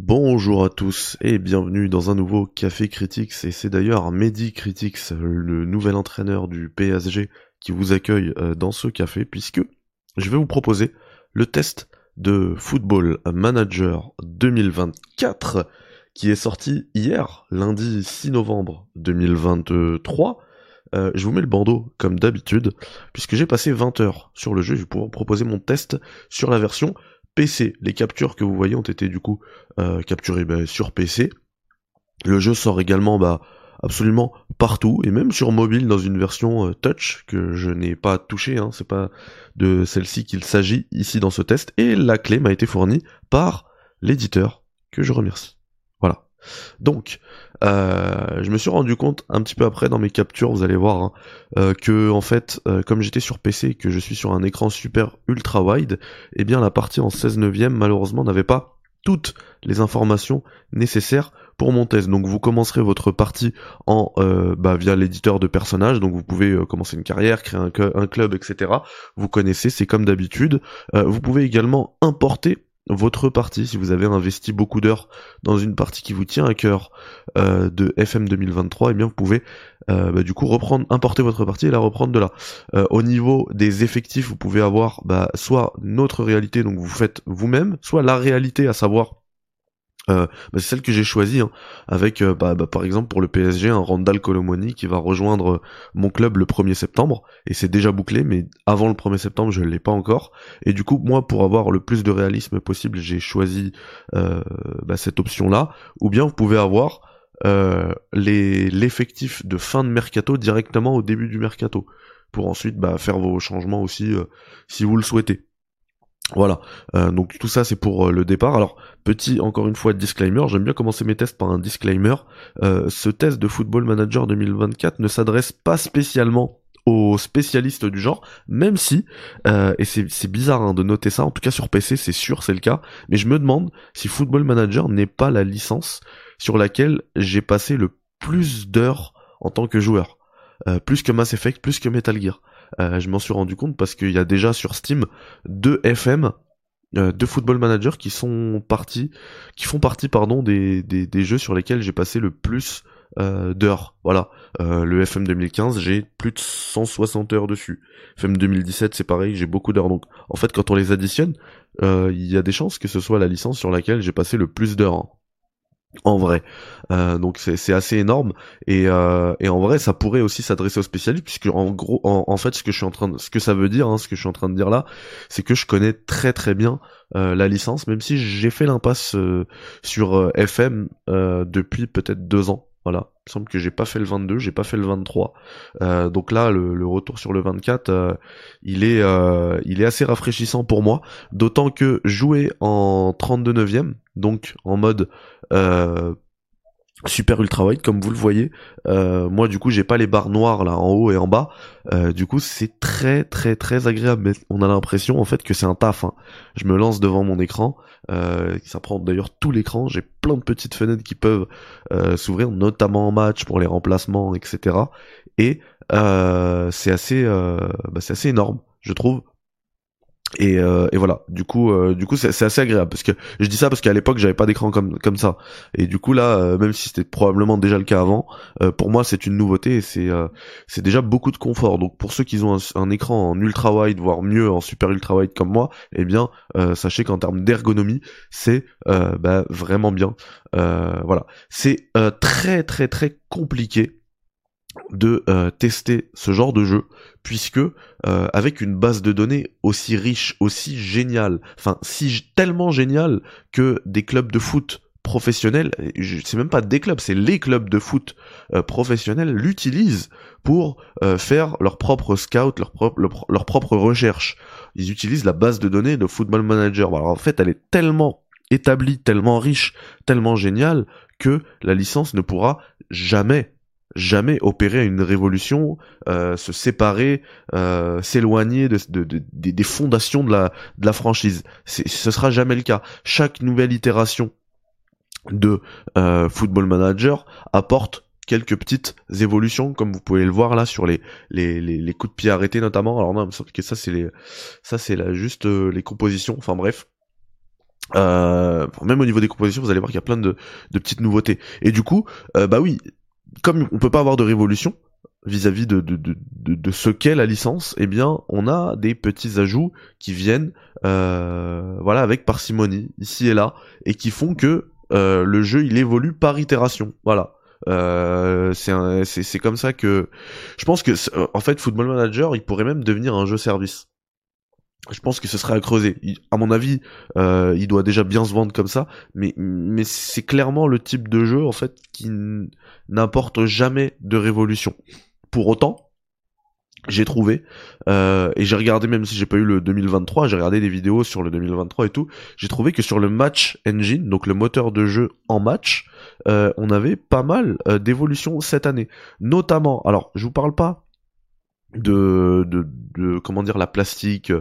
Bonjour à tous et bienvenue dans un nouveau Café Critics et c'est d'ailleurs Mehdi Critics, le nouvel entraîneur du PSG qui vous accueille euh, dans ce café puisque je vais vous proposer le test de Football Manager 2024 qui est sorti hier, lundi 6 novembre 2023. Euh, je vous mets le bandeau comme d'habitude puisque j'ai passé 20 heures sur le jeu, je vais pouvoir proposer mon test sur la version PC. Les captures que vous voyez ont été du coup euh, capturées bah, sur PC. Le jeu sort également bah, absolument partout et même sur mobile dans une version euh, touch que je n'ai pas touché. Hein, c'est pas de celle-ci qu'il s'agit ici dans ce test. Et la clé m'a été fournie par l'éditeur que je remercie. Donc, euh, je me suis rendu compte un petit peu après dans mes captures, vous allez voir, hein, euh, que en fait, euh, comme j'étais sur PC et que je suis sur un écran super ultra wide, eh bien la partie en 16 neuvième malheureusement n'avait pas toutes les informations nécessaires pour mon test. Donc vous commencerez votre partie en bah, via l'éditeur de personnages, donc vous pouvez commencer une carrière, créer un, un, club, etc. Vous connaissez, c'est comme d'habitude. vous pouvez également importer votre partie, si vous avez investi beaucoup d'heures dans une partie qui vous tient à cœur euh, de FM 2023, et bien vous pouvez euh, bah, du coup reprendre, importer votre partie et la reprendre de là. Euh, au niveau des effectifs, vous pouvez avoir bah, soit notre réalité, donc vous faites vous-même, soit la réalité, à savoir euh, bah, c'est celle que j'ai choisie hein, avec euh, bah, bah, par exemple pour le PSG un Randall Colomoni qui va rejoindre euh, mon club le 1er septembre. Et c'est déjà bouclé mais avant le 1er septembre je ne l'ai pas encore. Et du coup moi pour avoir le plus de réalisme possible j'ai choisi cette option là ou bien vous pouvez avoir les l'effectif de fin de mercato directement au début du mercato. Pour ensuite faire vos changements aussi si vous le souhaitez voilà, euh, donc tout ça c'est pour euh, le départ. Alors petit encore une fois disclaimer, j'aime bien commencer mes tests par un disclaimer. Euh, ce test de Football Manager 2024 ne s'adresse pas spécialement aux spécialistes du genre, même si, et c'est bizarre hein, de noter ça, en tout cas sur PC c'est sûr c'est le cas, mais je me demande si Football Manager n'est pas la licence sur laquelle j'ai passé le plus d'heures en tant que joueur. plus que Mass Effect, plus que Metal Gear. Euh, je m'en suis rendu compte parce qu'il y a déjà sur Steam deux FM euh, deux Football Manager qui sont partis, qui font partie pardon des, des, jeux sur lesquels j'ai passé le plus euh, d'heures. Voilà, le FM 2015 j'ai plus de 160 heures dessus. FM 2017 c'est pareil, j'ai beaucoup d'heures. Donc en fait quand on les additionne, il y a des chances que ce soit la licence sur laquelle j'ai passé le plus d'heures. Hein en vrai. Euh, donc c'est assez énorme et, euh, et en vrai ça pourrait aussi s'adresser aux spécialistes puisque en gros en, fait ce que je suis en train ce que ça veut dire hein, ce que je suis en train de dire là c'est que je connais très très bien euh, la licence même si j'ai fait l'impasse sur FM depuis peut-être deux ans voilà, il me semble que j'ai pas fait le 22, j'ai pas fait le 23. Euh, donc là, le, retour sur le 24, euh, il est, il est assez rafraîchissant pour moi. D'autant que jouer en 32 neuvième, donc en mode super ultra wide comme vous le voyez. Euh, moi du coup j'ai pas les barres noires là en haut et en bas. Euh, du coup c'est très très très agréable. Mais on a l'impression en fait que c'est un taf hein. je me lance devant mon écran. Euh, ça prend d'ailleurs tout l'écran. J'ai plein de petites fenêtres qui peuvent s'ouvrir notamment en match pour les remplacements etc et c'est assez bah, c'est assez énorme je trouve et, euh, et, voilà. Du coup, euh, du coup, c'est assez agréable parce que je dis ça parce qu'à l'époque j'avais pas d'écran comme comme ça. Et du coup là, euh, même si c'était probablement déjà le cas avant, pour moi c'est une nouveauté et c'est c'est déjà beaucoup de confort. Donc pour ceux qui ont un, écran en ultra wide, voire mieux en super ultra wide comme moi, eh bien sachez qu'en termes d'ergonomie, c'est bah, vraiment bien. voilà, c'est très très très compliqué de euh, tester ce genre de jeu puisque euh, avec une base de données aussi riche, aussi géniale, enfin si tellement géniale que des clubs de foot professionnels, c'est même pas des clubs, c'est les clubs de foot euh, professionnels l'utilisent pour faire leur propre scout, leur propre leur, propre recherche. Ils utilisent la base de données de Football Manager. Alors en fait, elle est tellement établie, tellement riche, tellement géniale que la licence ne pourra jamais jamais opérer une révolution, euh, se séparer, euh, s'éloigner de, des fondations de la, de la franchise. Ce sera jamais le cas. Chaque nouvelle itération de euh, Football Manager apporte quelques petites évolutions, comme vous pouvez le voir là sur les les, les, coups de pied arrêtés notamment. Alors non, que ça c'est les ça c'est juste les compositions. Enfin bref, même au niveau des compositions, vous allez voir qu'il y a plein de, de petites nouveautés. Et du coup, bah oui, comme on peut pas avoir de révolution, vis-à-vis de, de, de, de, ce qu'est la licence, eh bien, on a des petits ajouts qui viennent, euh, voilà, avec parcimonie ici et là, et qui font que euh, le jeu il évolue par itération. Voilà. Euh, c'est comme ça que je pense que en fait Football Manager il pourrait même devenir un jeu service je pense que ce serait à creuser. à mon avis, euh, il doit déjà bien se vendre comme ça, mais mais c'est clairement le type de jeu en fait qui n'apporte jamais de révolution. Pour autant, j'ai trouvé euh, et j'ai regardé même si j'ai pas eu le 2023, j'ai regardé des vidéos sur le 2023 et tout. J'ai trouvé que sur le match engine, donc le moteur de jeu en match, euh, on avait pas mal euh, d'évolutions cette année. Notamment, alors je vous parle pas de, de, comment dire la plastique,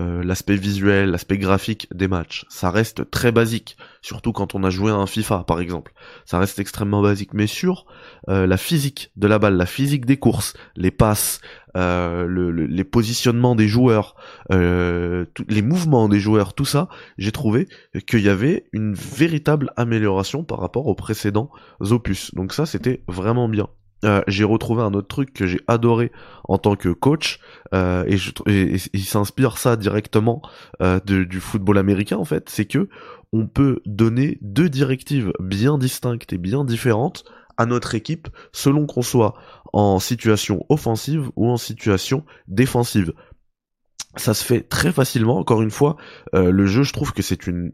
euh, l'aspect visuel, l'aspect graphique des matchs. Ça reste très basique, surtout quand on a joué à un FIFA par exemple. Ça reste extrêmement basique, mais sur euh, la physique de la balle, la physique des courses, les passes, euh, le, les positionnements des joueurs, les mouvements des joueurs, tout ça, j'ai trouvé qu'il y avait une véritable amélioration par rapport aux précédents opus. Donc ça, c'était vraiment bien. Euh, j'ai retrouvé un autre truc que j'ai adoré en tant que coach euh, et, je, il s'inspire ça directement euh, du football américain en fait, c'est que on peut donner deux directives bien distinctes et bien différentes à notre équipe selon qu'on soit en situation offensive ou en situation défensive. Ça se fait très facilement. Encore une fois, le jeu, je trouve que c'est une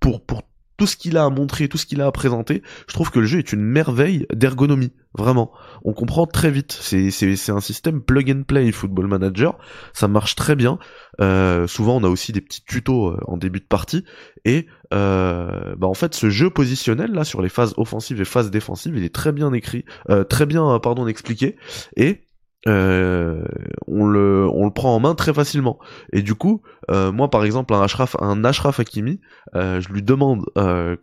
pour pour tout ce qu'il a à montrer, tout ce qu'il a à présenter, je trouve que le jeu est une merveille d'ergonomie. Vraiment. On comprend très vite. C'est, c'est, c'est un système plug and play Football Manager. Ça marche très bien. Euh, souvent, on a aussi des petits tutos euh, en début de partie. Et euh, bah en fait, ce jeu positionnel là sur les phases offensives et phases défensives, il est très bien écrit, très bien pardon expliqué. Et euh, on le on le prend en main très facilement. Et du coup euh, moi par exemple un Ashraf un Ashraf Hakimi euh, je lui demande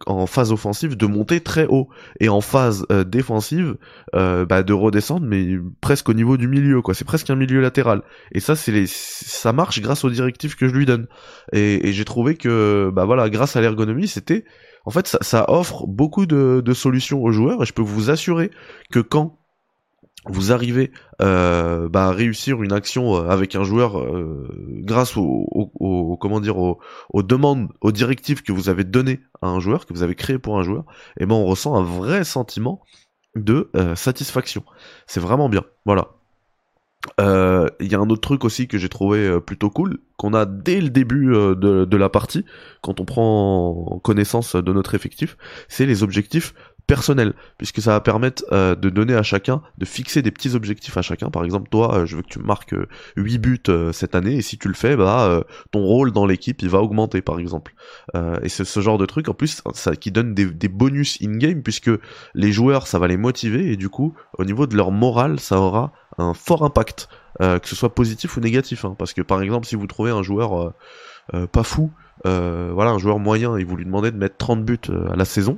en phase offensive de monter très haut. Et en phase défensive bah, de redescendre mais presque au niveau du milieu quoi. C'est presque un milieu latéral. Et ça c'est les ça marche grâce aux directives que je lui donne. Et, j'ai trouvé que bah voilà grâce à l'ergonomie c'était en fait ça, ça offre beaucoup de, de solutions aux joueurs. Et je peux vous assurer que quand vous arrivez euh, bah, à réussir une action euh, avec un joueur euh, grâce comment dire aux, demandes, aux directives que vous avez données à un joueur, que vous avez créé pour un joueur, et eh ben on ressent un vrai sentiment de satisfaction. C'est vraiment bien. Voilà. Il y a un autre truc aussi que j'ai trouvé plutôt cool, qu'on a dès le début de, de, la partie, quand on prend connaissance de notre effectif, c'est les objectifs personnel, puisque ça va permettre euh, de donner à chacun, de fixer des petits objectifs à chacun. Par exemple, toi, euh, je veux que tu marques 8 euh, buts cette année, et si tu le fais, bah ton rôle dans l'équipe il va augmenter, par exemple. et c'est ce genre de truc, en plus, ça qui donne des, bonus in-game, puisque les joueurs, ça va les motiver, et du coup, au niveau de leur morale, ça aura un fort impact, que ce soit positif ou négatif. Hein, parce que par exemple, si vous trouvez un joueur pas fou, voilà, un joueur moyen, et vous lui demandez de mettre 30 buts à la saison,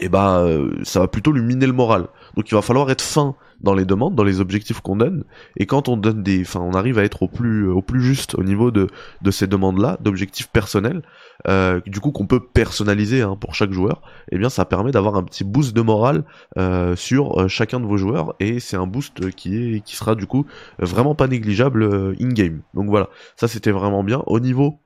et bah euh, ça va plutôt lui miner le moral. Donc il va falloir être fin dans les demandes, dans les objectifs qu'on donne. Et quand on donne des, enfin on arrive à être au plus au plus juste au niveau de de ces demandes-là, d'objectifs personnels, euh, du coup qu'on peut personnaliser hein, pour chaque joueur. Et eh bien ça permet d'avoir un petit boost de morale euh, sur euh, chacun de vos joueurs et c'est un boost qui est qui sera du coup vraiment pas négligeable in game. Donc voilà, ça c'était vraiment bien au niveau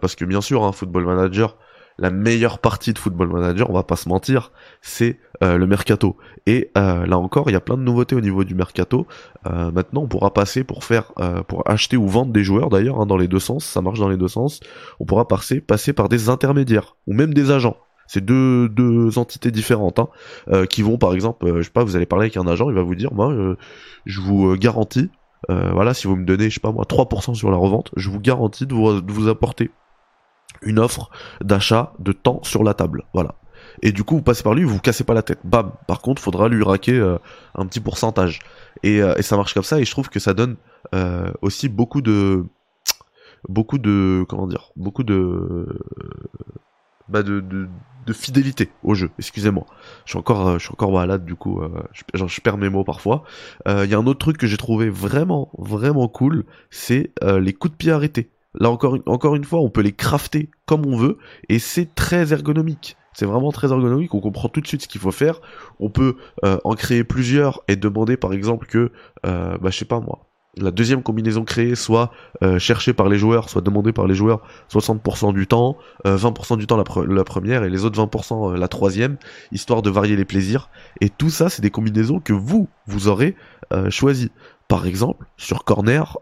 parce que bien sûr, un hein, Football Manager, la meilleure partie de Football Manager, on va pas se mentir, c'est euh, le mercato. Et euh, là encore, il y a plein de nouveautés au niveau du mercato. Euh, maintenant, on pourra passer pour faire, pour acheter ou vendre des joueurs d'ailleurs, hein, dans les deux sens, ça marche dans les deux sens. On pourra passer, passer par des intermédiaires ou même des agents. C'est deux, deux entités différentes hein, qui vont, par exemple, je sais pas, vous allez parler avec un agent, il va vous dire, moi, je vous garantis, voilà, si vous me donnez, je sais pas moi, 3% sur la revente, je vous garantis de vous, de vous apporter une offre d'achat de temps sur la table. Voilà. Et du coup, vous passez par lui, vous cassez pas la tête. Bam. Par contre, faudra lui raquer euh, un petit pourcentage. Et, euh, et, ça marche comme ça. Et je trouve que ça donne euh, aussi beaucoup de, beaucoup de, comment dire, beaucoup de, bah de, fidélité au jeu. Excusez-moi. Je suis encore, je suis encore malade du coup. je, je, perds mes mots parfois. Il y a un autre truc que j'ai trouvé vraiment, vraiment cool, c'est les coups de pied arrêtés. Là encore, une fois, on peut les crafter comme on veut, et c'est très ergonomique. C'est vraiment très ergonomique, on comprend tout de suite ce qu'il faut faire. On peut euh, en créer plusieurs et demander par exemple que, euh, bah je sais pas moi, la deuxième combinaison créée soit euh, cherchée par les joueurs, soit demandée par les joueurs 60% du temps, 20% euh, du temps la, première et les autres 20% euh, la troisième, histoire de varier les plaisirs. Et tout ça, c'est des combinaisons que vous, vous aurez choisies. Par exemple, sur corner,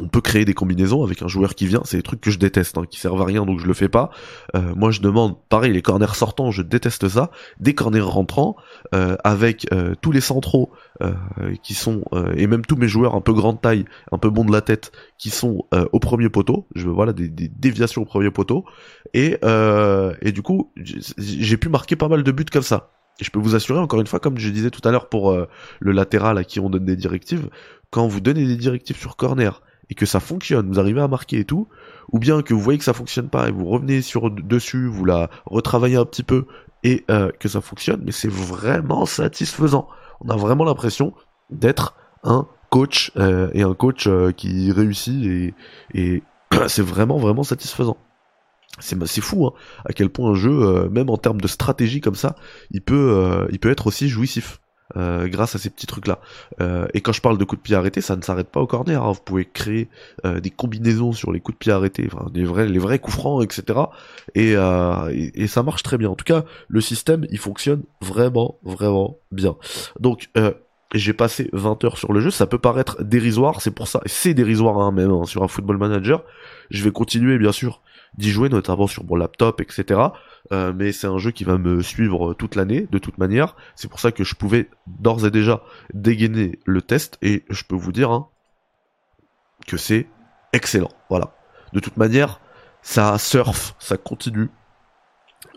on peut créer des combinaisons avec un joueur qui vient, c'est des trucs que je déteste, hein, qui servent à rien donc je le fais pas. Euh, moi je demande, pareil, les corners sortants, je déteste ça. Des corners rentrants, euh, avec euh, tous les centraux qui sont, et même tous mes joueurs un peu grande taille, un peu bon de la tête, qui sont au premier poteau. Je veux voilà des, des, déviations au premier poteau. Et, et du coup, j'ai pu marquer pas mal de buts comme ça. Et je peux vous assurer, encore une fois, comme je disais tout à l'heure pour le latéral à qui on donne des directives, quand vous donnez des directives sur corner et que ça fonctionne, vous arrivez à marquer et tout, ou bien que vous voyez que ça fonctionne pas et vous revenez sur dessus, vous la retravaillez un petit peu et euh, que ça fonctionne, mais c'est vraiment satisfaisant. On a vraiment l'impression d'être un coach euh, et un coach euh, qui réussit et, et c'est vraiment vraiment satisfaisant. C'est fou hein, à quel point un jeu, même en termes de stratégie comme ça, il peut, peut être aussi jouissif. Euh, grâce à ces petits trucs là. Euh, et quand je parle de coups de pied arrêtés, ça ne s'arrête pas au corner. Hein. Vous pouvez créer euh, des combinaisons sur les coups de pied arrêtés, les vrais, coups francs, etc. Et, ça marche très bien. En tout cas, le système, il fonctionne vraiment, vraiment bien. Donc j'ai passé 20 heures sur le jeu, ça peut paraître dérisoire, c'est pour ça, c'est dérisoire hein, même sur un football manager. Je vais continuer bien sûr d'y jouer, notamment sur mon laptop, etc. Euh, mais c'est un jeu qui va me suivre toute l'année, de toute manière. C'est pour ça que je pouvais d'ores et déjà dégainer le test, et je peux vous dire hein, que c'est excellent. Voilà. De toute manière, ça surfe, ça continue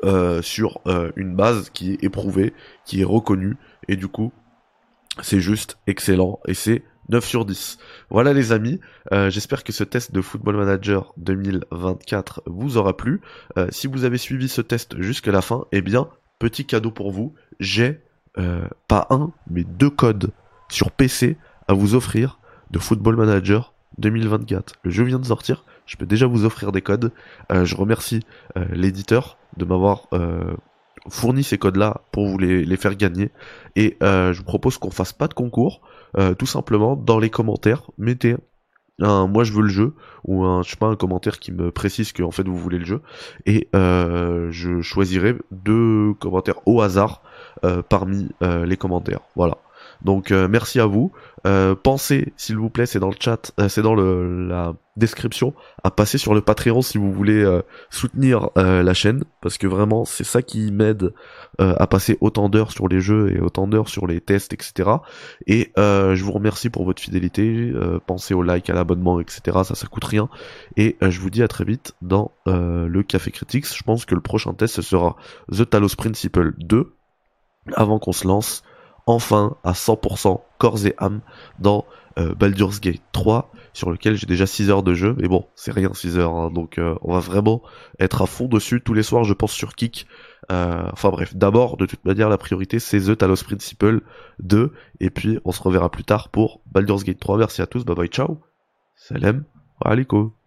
euh, sur euh, une base qui est éprouvée, qui est reconnue, et du coup, c'est juste excellent, et c'est 9 sur 10. Voilà les amis, euh, j'espère que ce test de Football Manager 2024 vous aura plu. Euh, si vous avez suivi ce test jusqu'à la fin, eh bien, petit cadeau pour vous, j'ai euh, pas un, mais deux codes sur PC à vous offrir de Football Manager 2024. Le jeu vient de sortir, je peux déjà vous offrir des codes. je remercie l'éditeur de m'avoir fourni ces codes-là pour vous les, faire gagner. Et je vous propose qu'on fasse pas de concours. Euh, tout simplement dans les commentaires, mettez un moi je veux le jeu ou un je sais pas un commentaire qui me précise que en fait vous voulez le jeu et euh, je choisirai deux commentaires au hasard euh, parmi les commentaires. Voilà. Donc merci à vous. pensez, s'il vous plaît, c'est dans le chat, c'est dans la description, à passer sur le Patreon si vous voulez soutenir la chaîne, parce que vraiment c'est ça qui m'aide euh, à passer autant d'heures sur les jeux et autant d'heures sur les tests, etc. Et euh, je vous remercie pour votre fidélité. Euh, pensez au like, à l'abonnement, etc. Ça, ça coûte rien. Et je vous dis à très vite dans le Café Critics. Je pense que le prochain test sera The Talos Principle 2 avant qu'on se lance enfin à 100% corps et âme dans Baldur's Gate 3 sur lequel j'ai déjà 6 heures de jeu mais bon c'est rien 6 heures hein. donc on va vraiment être à fond dessus tous les soirs je pense sur Kik euh, enfin bref, d'abord, de toute manière, la priorité c'est The Talos Principle 2, et puis on se reverra plus tard pour Baldur's Gate 3. Merci à tous, bye bye, ciao. Salam, aliko.